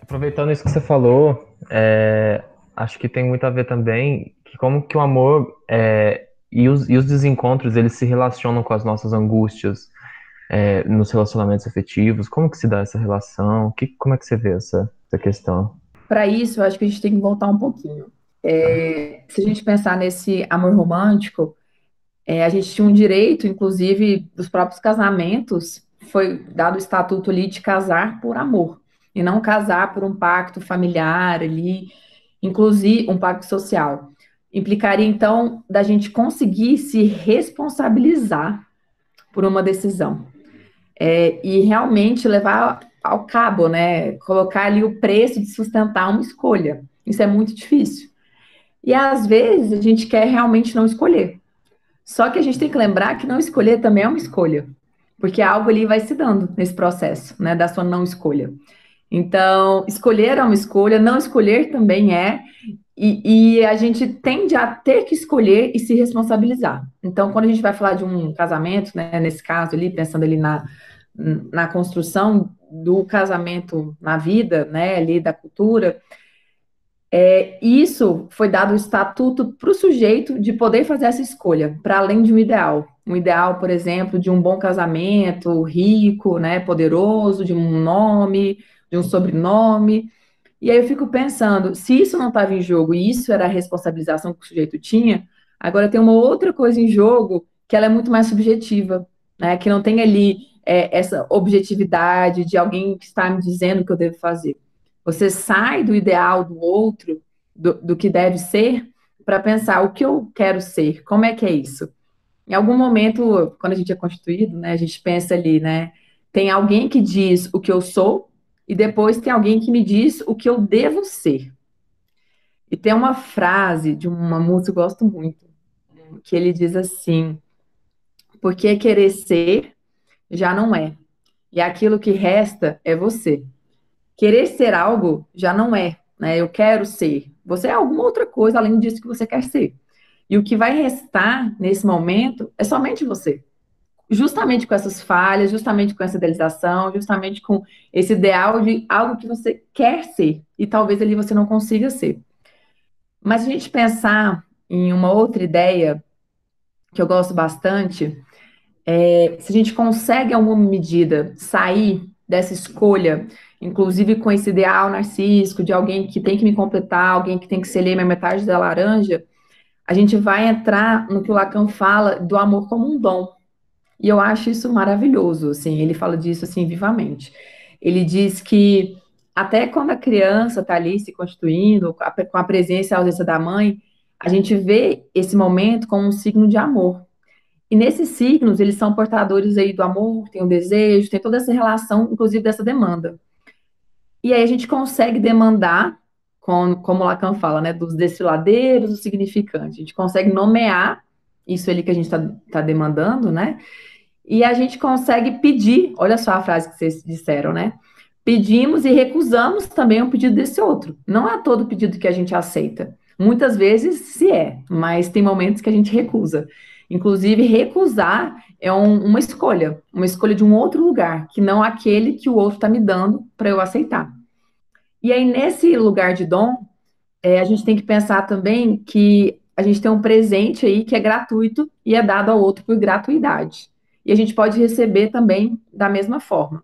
Aproveitando isso que você falou, é, acho que tem muito a ver também como que o amor é, e, os, e os desencontros eles se relacionam com as nossas angústias. é, nos relacionamentos afetivos? Como que se dá essa relação? Que, como é que você vê essa, essa questão? Para isso, eu acho que a gente tem que voltar um pouquinho. É, se a gente pensar nesse amor romântico, é, a gente tinha um direito, inclusive, dos próprios casamentos, foi dado o estatuto ali de casar por amor, e não casar por um pacto familiar ali, inclusive um pacto social. Implicaria, então, da gente conseguir se responsabilizar por uma decisão. É, e realmente levar ao cabo, né? Colocar ali o preço de sustentar uma escolha. Isso é muito difícil. E às vezes a gente quer realmente não escolher. Só que a gente tem que lembrar que não escolher também é uma escolha, porque algo ali vai se dando nesse processo, né, da sua não escolha. Então, escolher é uma escolha, não escolher também é, e, e, a gente tende a ter que escolher e se responsabilizar. Então, quando a gente vai falar de um casamento, né, nesse caso ali, pensando ali na, na construção do casamento na vida, né, ali da cultura, é, isso foi dado o estatuto para o sujeito de poder fazer essa escolha, para além de um ideal. Um ideal, por exemplo, de um bom casamento, rico, né, poderoso, de um nome, de um sobrenome. E aí eu fico pensando, se isso não estava em jogo e isso era a responsabilização que o sujeito tinha, agora tem uma outra coisa em jogo que ela é muito mais subjetiva, né, que não tem ali é, essa objetividade de alguém que está me dizendo o que eu devo fazer. Você sai do ideal do outro, do, do que deve ser, para pensar o que eu quero ser, como é que é isso. Em algum momento, quando a gente é constituído, né, a gente pensa ali, né, tem alguém que diz o que eu sou e depois tem alguém que me diz o que eu devo ser. E tem uma frase de uma música que eu gosto muito, que ele diz assim: porque querer ser já não é, e aquilo que resta é você. Querer ser algo já não é, né? Eu quero ser. Você é alguma outra coisa além disso que você quer ser. E o que vai restar nesse momento é somente você. Justamente com essas falhas, justamente com essa idealização, justamente com esse ideal de algo que você quer ser e talvez ali você não consiga ser. Mas a gente pensar em uma outra ideia que eu gosto bastante, é, se a gente consegue, em alguma medida, sair dessa escolha inclusive com esse ideal narcísico de alguém que tem que me completar, alguém que tem que ser minha metade da laranja, a gente vai entrar no que o Lacan fala do amor como um dom. E eu acho isso maravilhoso, assim, ele fala disso assim vivamente. Ele diz que até quando a criança está ali se constituindo, com a presença e a ausência da mãe, a gente vê esse momento como um signo de amor. E nesses signos, eles são portadores aí do amor, tem o desejo, tem toda essa relação, inclusive dessa demanda. E aí a gente consegue demandar, com, como Lacan fala, né, dos desfiladeiros, do significante. A gente consegue nomear isso ali que a gente está tá demandando, né? E a gente consegue pedir, olha só a frase que vocês disseram, né? Pedimos e recusamos também o pedido desse outro. Não é todo pedido que a gente aceita. Muitas vezes se é, mas tem momentos que a gente recusa. Inclusive, recusar é um, uma escolha, uma escolha de um outro lugar, que não aquele que o outro está me dando para eu aceitar. E aí, nesse lugar de dom, é, a gente tem que pensar também que a gente tem um presente aí que é gratuito e é dado ao outro por gratuidade. E a gente pode receber também da mesma forma.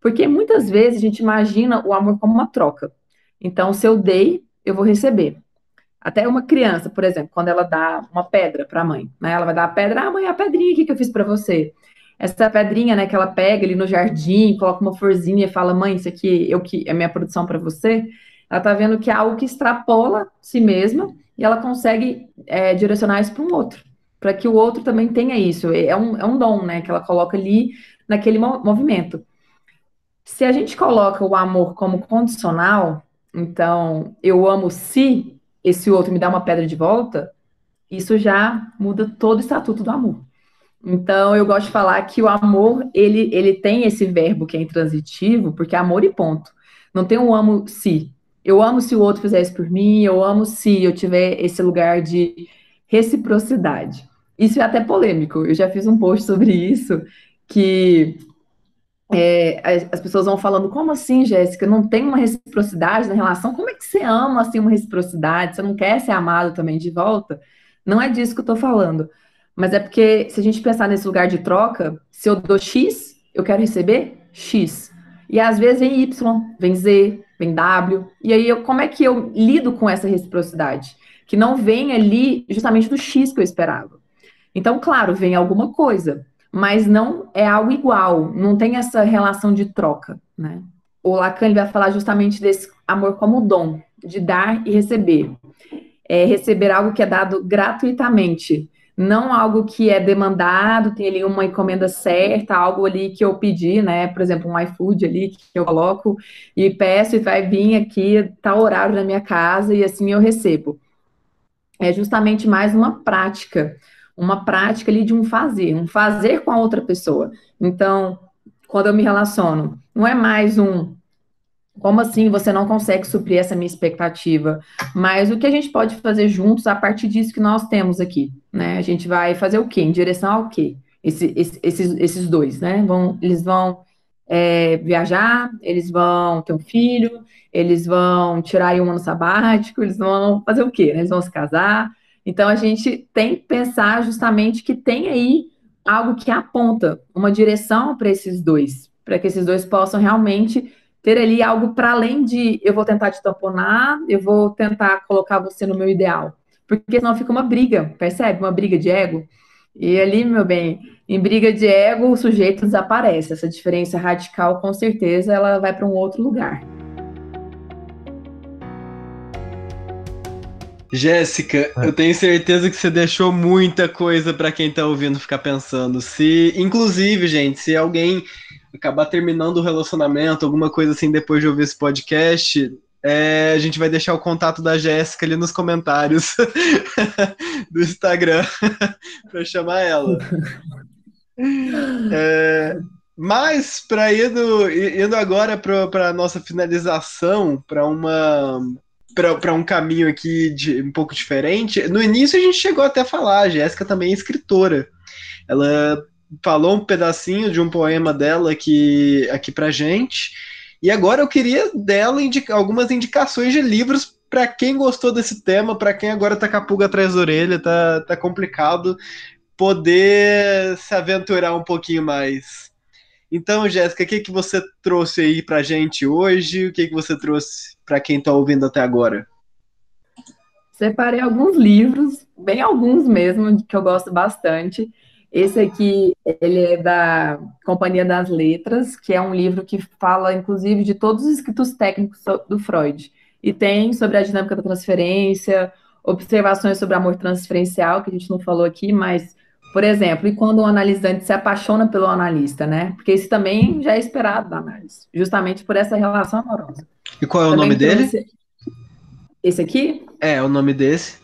Porque muitas vezes a gente imagina o amor como uma troca. Então, se eu dei, eu vou receber. Até uma criança, por exemplo, quando ela dá uma pedra para a mãe, né? Ela vai dar a pedra, ah, mãe, a pedrinha aqui que eu fiz para você. Essa pedrinha, né, que ela pega ali no jardim, coloca uma florzinha e fala, mãe, isso aqui eu que é minha produção para você. Ela tá vendo que é algo que extrapola si mesma e ela consegue é, direcionar isso para um outro, para que o outro também tenha isso. É um, é um dom, né, que ela coloca ali naquele movimento. Se a gente coloca o amor como condicional, então eu amo se esse outro me dá uma pedra de volta, isso já muda todo o estatuto do amor. Então, eu gosto de falar que o amor, ele, ele tem esse verbo que é intransitivo, porque é amor e ponto. Não tem um amo se. Eu amo se o outro fizer isso por mim, eu amo se eu tiver esse lugar de reciprocidade. Isso é até polêmico. Eu já fiz um post sobre isso, que é, as, as, pessoas vão falando, como assim, Jéssica? Não tem uma reciprocidade na relação? Como é que você ama assim uma reciprocidade? Você não quer ser amado também de volta? Não é disso que eu tô falando. Mas é porque, se a gente pensar nesse lugar de troca, se eu dou X, eu quero receber X. E às vezes vem Y, vem Z, vem W. E aí, eu, como é que eu lido com essa reciprocidade? Que não vem ali justamente do X que eu esperava. Então, claro, vem alguma coisa, mas não é algo igual, não tem essa relação de troca, né? O Lacan vai falar justamente desse amor como dom, de dar e receber. É receber algo que é dado gratuitamente, não algo que é demandado, tem ali uma encomenda certa, algo ali que eu pedi, né? Por exemplo, um iFood ali que eu coloco e peço e vai vir aqui tal horário na minha casa e assim eu recebo. É justamente mais uma prática, uma prática ali de um fazer, um fazer com a outra pessoa. Então, quando eu me relaciono, não é mais um como assim você não consegue suprir essa minha expectativa? Mas o que a gente pode fazer juntos a partir disso que nós temos aqui, né? A gente vai fazer o quê? Em direção ao quê? Esse, esse, esses, esses dois, né? Vão, eles vão é, viajar, eles vão ter um filho, eles vão tirar um ano sabático, eles vão fazer o quê? Eles vão se casar. Então a gente tem que pensar justamente que tem aí algo que aponta uma direção para esses dois, para que esses dois possam realmente ter ali algo para além de eu vou tentar te tamponar, eu vou tentar colocar você no meu ideal. Porque senão fica uma briga, percebe? Uma briga de ego. E ali, meu bem, em briga de ego, o sujeito desaparece. Essa diferença radical, com certeza, ela vai para um outro lugar. Jéssica, é. eu tenho certeza que você deixou muita coisa para quem está ouvindo ficar pensando. Se, inclusive, gente, se alguém acabar terminando o relacionamento, alguma coisa assim, depois de ouvir esse podcast, é, a gente vai deixar o contato da Jéssica ali nos comentários do Instagram para chamar ela. É, mas para indo, indo agora para a nossa finalização, para uma para um caminho aqui de, um pouco diferente. No início a gente chegou até a falar, a Jéssica também é escritora. Ela falou um pedacinho de um poema dela aqui, aqui pra gente. E agora eu queria dela indica, algumas indicações de livros para quem gostou desse tema, para quem agora tá com a pulga atrás da orelha, tá, tá complicado poder se aventurar um pouquinho mais. Então, Jéssica, o que, que você trouxe aí pra gente hoje? O que, que você trouxe para quem tá ouvindo até agora? Separei alguns livros, bem alguns mesmo, que eu gosto bastante. Esse aqui, ele é da Companhia das Letras, que é um livro que fala, inclusive, de todos os escritos técnicos do Freud. E tem sobre a dinâmica da transferência, observações sobre amor transferencial, que a gente não falou aqui, mas, por exemplo, e quando o analisante se apaixona pelo analista, né? Porque isso também já é esperado da análise, justamente por essa relação amorosa. E qual é o também nome dele? Esse aqui? É, o nome desse.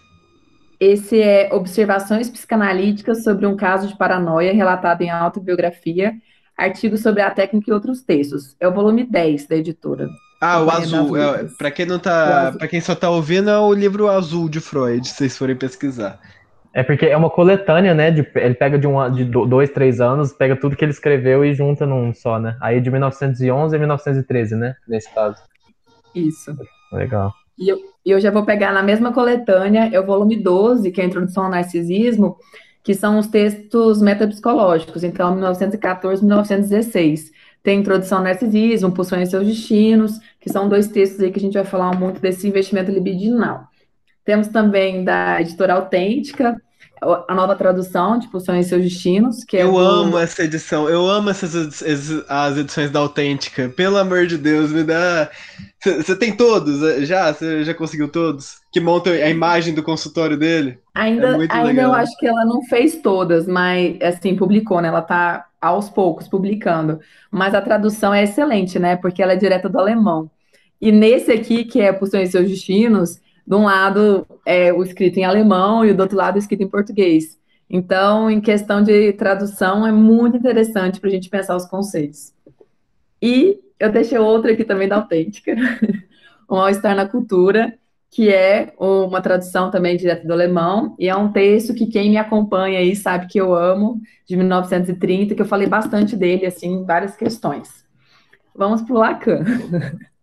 Esse é Observações Psicanalíticas sobre um caso de paranoia relatado em autobiografia, artigos sobre a técnica e outros textos. É o volume 10 da editora. Ah, o azul. É, para quem não tá, para quem só tá ouvindo é o livro azul de Freud, se vocês forem pesquisar. É porque é uma coletânea, né? De, ele pega de, um, de dois, três anos, pega tudo que ele escreveu e junta num só, né? Aí de 1911 a 1913, né? Nesse caso. Isso. Legal. E eu, eu já vou pegar na mesma coletânea, é o volume 12, que é a Introdução ao Narcisismo, que são os textos metapsicológicos, então 1914 1916. Tem Introdução ao Narcisismo, Pulsões e Seus Destinos, que são dois textos aí que a gente vai falar muito desse investimento libidinal. Temos também da editora Autêntica, a nova tradução de Pulsões e Seus Destinos. Que é eu do... amo essa edição, eu amo essas as edições da Autêntica. Pelo amor de Deus, me dá. Você tem todos eh, já? Você já conseguiu todos? Que montam a imagem do consultório dele? Ainda, é ainda legal. eu acho que ela não fez todas, mas assim, publicou, né? Ela tá aos poucos publicando. Mas a tradução é excelente, né? Porque ela é direta do alemão. E nesse aqui, que é Pulsões e Seus Destinos, de um lado é o escrito em alemão e do outro lado o escrito em português. Então, em questão de tradução, é muito interessante para a gente pensar os conceitos. E eu deixei outra aqui também da Autêntica, um All-Star na Cultura, que é uma tradução também direto do alemão, e é um texto que quem me acompanha aí sabe que eu amo, de 1930, que eu falei bastante dele, assim, em várias questões. Vamos para o Lacan.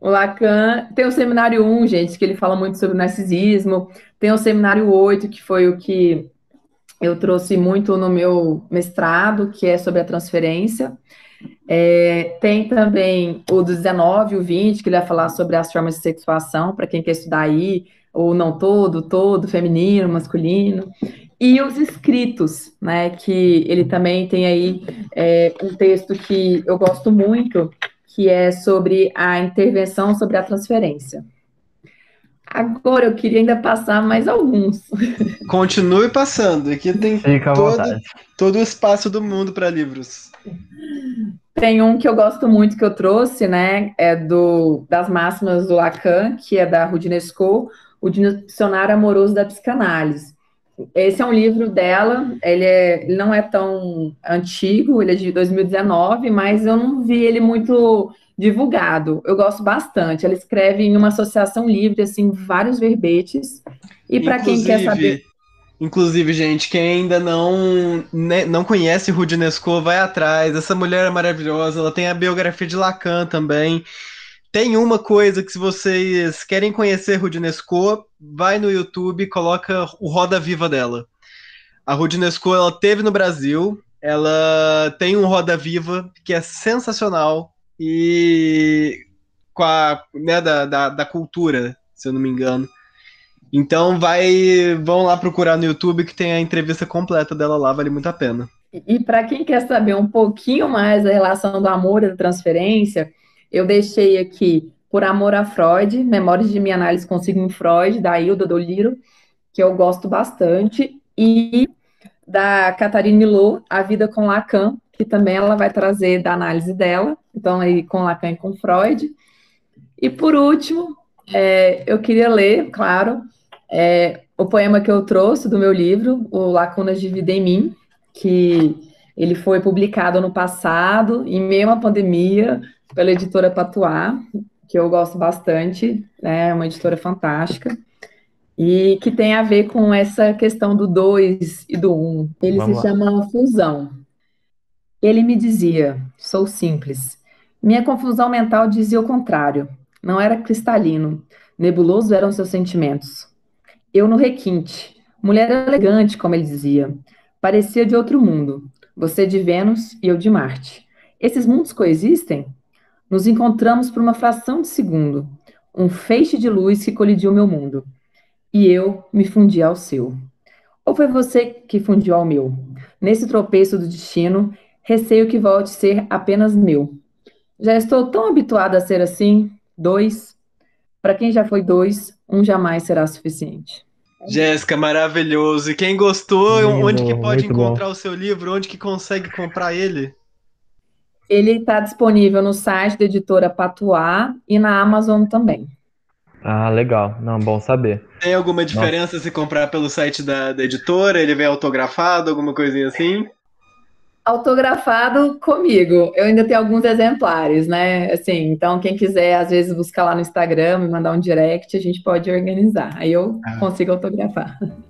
O Lacan tem o seminário 1, gente, que ele fala muito sobre narcisismo. Tem o seminário 8, que foi o que eu trouxe muito no meu mestrado, que é sobre a transferência. É, tem também o do 19, o 20, que ele vai falar sobre as formas de sexuação, para quem quer estudar aí, ou não todo, todo, feminino, masculino. E os escritos, né? Que ele também tem aí é, um texto que eu gosto muito, que é sobre a intervenção sobre a transferência. Agora eu queria ainda passar mais alguns. Continue passando, aqui tem todo, todo o espaço do mundo para livros. Tem um que eu gosto muito que eu trouxe, né? É do das máximas do Lacan, que é da Rudinesco, o Dicionário Amoroso da Psicanálise. Esse é um livro dela, ele, é, ele não é tão antigo, ele é de 2019, mas eu não vi ele muito divulgado. Eu gosto bastante. Ela escreve em uma associação livre, assim, vários verbetes. E para quem quer saber. Inclusive, gente, quem ainda não, né, não conhece Ruth Nesco, vai atrás. Essa mulher é maravilhosa. Ela tem a biografia de Lacan também. Tem uma coisa que, se vocês querem conhecer Ruth Nesco, vai no YouTube e coloca o Roda Viva dela. A Ruth Nesco, ela teve no Brasil. Ela tem um Roda Viva que é sensacional e com a né, da, da, da, cultura, se eu não me engano. Então vai, vão lá procurar no YouTube que tem a entrevista completa dela lá, vale muito a pena. E para quem quer saber um pouquinho mais da relação do amor e da transferência, eu deixei aqui Por Amor a Freud, Memórias de Minha Análise com Sigmund Freud, da Hilda Doliro, que eu gosto bastante, e da Catarina Milot, A Vida com Lacan, que também ela vai trazer da análise dela, então aí com Lacan e com Freud. E por último, é, eu queria ler, claro, é, o poema que eu trouxe do meu livro, o Lacunas de Vida em Mim, que ele foi publicado no passado, em meio à pandemia, pela editora Patuá, que eu gosto bastante, né, é uma editora fantástica, e que tem a ver com essa questão do dois e do um. Ele Vamos se lá. chama Fusão. Ele me dizia: sou simples. Minha confusão mental dizia o contrário. Não era cristalino. Nebuloso eram seus sentimentos. Eu no requinte. Mulher elegante, como ele dizia. Parecia de outro mundo. Você de Vênus e eu de Marte. Esses mundos coexistem? Nos encontramos por uma fração de segundo. Um feixe de luz que colidiu meu mundo. E eu me fundi ao seu. Ou foi você que fundiu ao meu? Nesse tropeço do destino, Receio que volte a ser apenas meu. Já estou tão habituada a ser assim, dois. Para quem já foi dois, um jamais será suficiente. Jéssica, maravilhoso. E quem gostou, onde que pode encontrar bom. o seu livro? Onde que consegue comprar ele? Ele está disponível no site da editora Patuá e na Amazon também. Ah, legal. Não, bom saber. Tem alguma diferença Nossa. se comprar pelo site da, da editora? Ele vem autografado, alguma coisinha assim? autografado comigo. Eu ainda tenho alguns exemplares, né? Assim, então quem quiser às vezes buscar lá no Instagram e mandar um direct, a gente pode organizar. Aí eu ah. consigo autografar.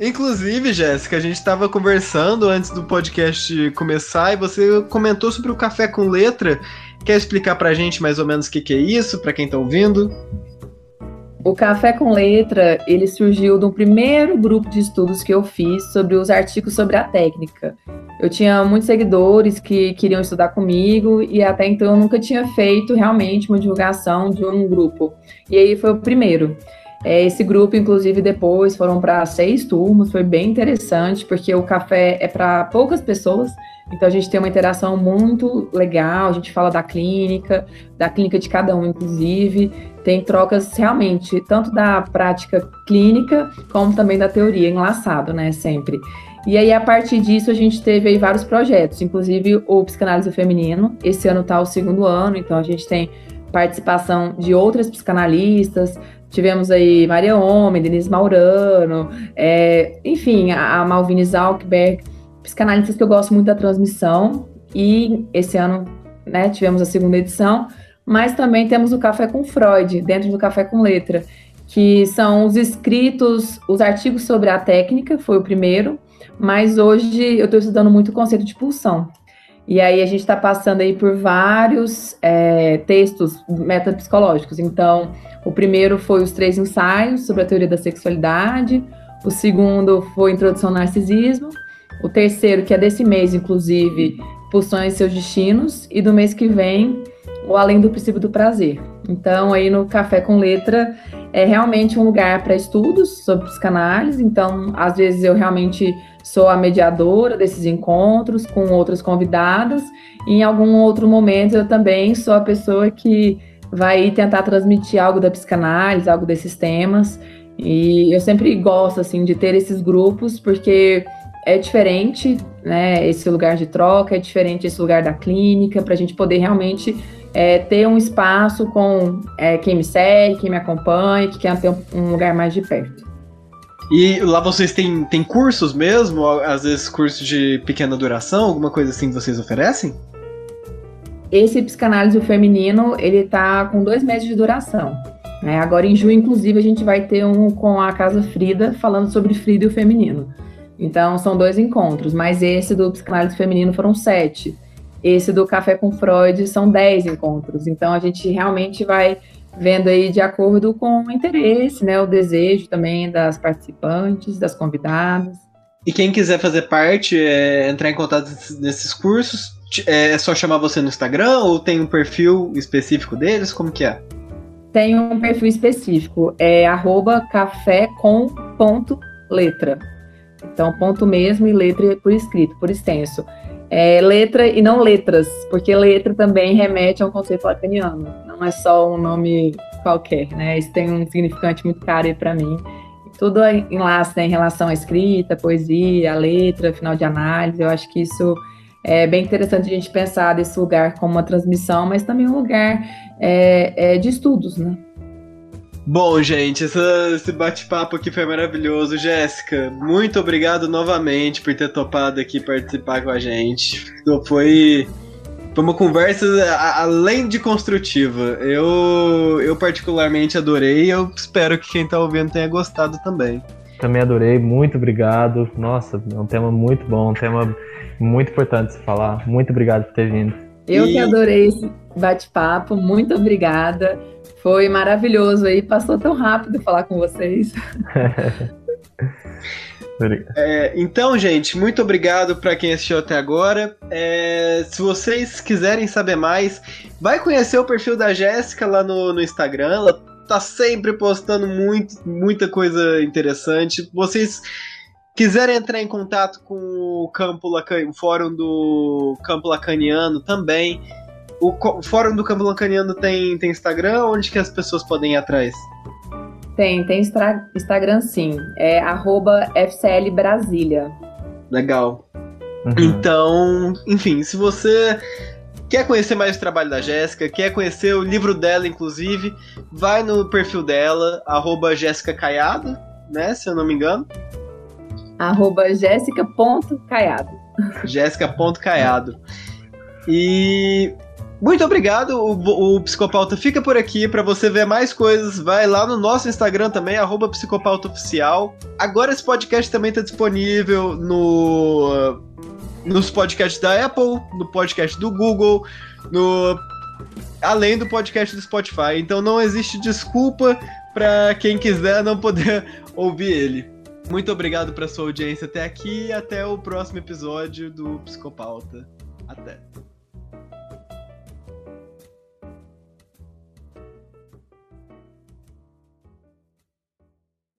Inclusive, Jéssica, a gente estava conversando antes do podcast começar e você comentou sobre o café com letra. Quer explicar para a gente mais ou menos o que, que é isso, para quem está ouvindo? O Café com Letra, ele surgiu do primeiro grupo de estudos que eu fiz sobre os artigos sobre a técnica. Eu tinha muitos seguidores que queriam estudar comigo e até então eu nunca tinha feito realmente uma divulgação de um grupo. E aí foi o primeiro. É, esse grupo, inclusive, depois foram para seis turmas, foi bem interessante, porque o café é para poucas pessoas, então a gente tem uma interação muito legal, a gente fala da clínica, da clínica de cada um, inclusive, tem trocas realmente, tanto da prática clínica, como também da teoria, enlaçado, né, sempre. E aí, a partir disso, a gente teve aí vários projetos, inclusive o Psicanálise Feminino, esse ano está o segundo ano, então a gente tem participação de outras psicanalistas, tivemos aí Maria Homem, Denise Maurano, é, enfim, a, a Malvine Zalkberg, psicanalistas que eu gosto muito da transmissão, e esse ano né, tivemos a segunda edição, mas também temos o Café com Freud, dentro do Café com Letra, que são os escritos, os artigos sobre a técnica, foi o primeiro, mas hoje eu estou estudando muito o conceito de pulsão. E aí a gente está passando aí por vários é, textos metapsicológicos. Então, o primeiro foi os três ensaios sobre a teoria da sexualidade, o segundo foi Introdução ao Narcisismo, o terceiro, que é desse mês, inclusive, Pulsões e seus destinos, e do mês que vem, o Além do Princípio do Prazer. Então, aí no Café com Letra é realmente um lugar para estudos sobre psicanálise. Então, às vezes eu realmente sou a mediadora desses encontros com outras convidadas, e em algum outro momento eu também sou a pessoa que vai tentar transmitir algo da psicanálise, algo desses temas. E eu sempre gosto assim de ter esses grupos porque é diferente, né? Esse lugar de troca é diferente esse lugar da clínica para a gente poder realmente é, ter um espaço com é, quem me segue, quem me acompanha, que quer ter um lugar mais de perto. E lá vocês têm, têm cursos mesmo? Às vezes cursos de pequena duração, alguma coisa assim que vocês oferecem? Esse psicanálise feminino, ele tá com dois meses de duração. Né? Agora em junho, inclusive, a gente vai ter um com a Casa Frida, falando sobre Frida e o feminino. Então, são dois encontros, mas esse do psicanálise feminino foram sete. Esse do Café com Freud são dez encontros. Então, a gente realmente vai vendo aí de acordo com o interesse, né, o desejo também das participantes, das convidadas. E quem quiser fazer parte, é, entrar em contato nesses cursos, é só chamar você no Instagram ou tem um perfil específico deles? Como que é? Tem um perfil específico, é arroba café com ponto letra. Então, ponto mesmo e letra por escrito, por extenso. É letra e não letras, porque letra também remete a um conceito lacaniano. Não é só um nome qualquer, né? Isso tem um significante muito caro para mim. Tudo enlace né, em relação à escrita, poesia, a letra, final de análise. Eu acho que isso é bem interessante a gente pensar desse lugar como uma transmissão, mas também um lugar é, é de estudos, né? Bom, gente, essa, esse bate-papo aqui foi maravilhoso. Jéssica, muito obrigado novamente por ter topado aqui participar com a gente. Foi, foi uma conversa além de construtiva. Eu, eu particularmente adorei e eu espero que quem está ouvindo tenha gostado também. Também adorei, muito obrigado. Nossa, é um tema muito bom, um tema muito importante de se falar. Muito obrigado por ter vindo. Eu e... que adorei esse bate-papo, muito obrigada. Foi maravilhoso aí, passou tão rápido falar com vocês. É, então, gente, muito obrigado para quem assistiu até agora. É, se vocês quiserem saber mais, vai conhecer o perfil da Jéssica lá no, no Instagram. Ela tá sempre postando muito, muita coisa interessante. Vocês quiserem entrar em contato com o campo Lacan, o fórum do Campo Lacaniano também, o, o Fórum do Campo Lacaniano tem, tem Instagram? Onde que as pessoas podem ir atrás? Tem, tem Instagram sim. É arroba FCL Brasília. Legal. Uhum. Então, enfim, se você quer conhecer mais o trabalho da Jéssica, quer conhecer o livro dela, inclusive, vai no perfil dela, arroba Jéssica Caiado, né? Se eu não me engano. Arroba Jéssica.caiado. Jéssica.caiado. E muito obrigado, o, o Psicopauta fica por aqui. Para você ver mais coisas, vai lá no nosso Instagram também, arroba psicopautaoficial. Agora esse podcast também está disponível no, nos podcasts da Apple, no podcast do Google, no além do podcast do Spotify. Então não existe desculpa para quem quiser não poder ouvir ele. Muito obrigado pela sua audiência até aqui e até o próximo episódio do Psicopauta. Até.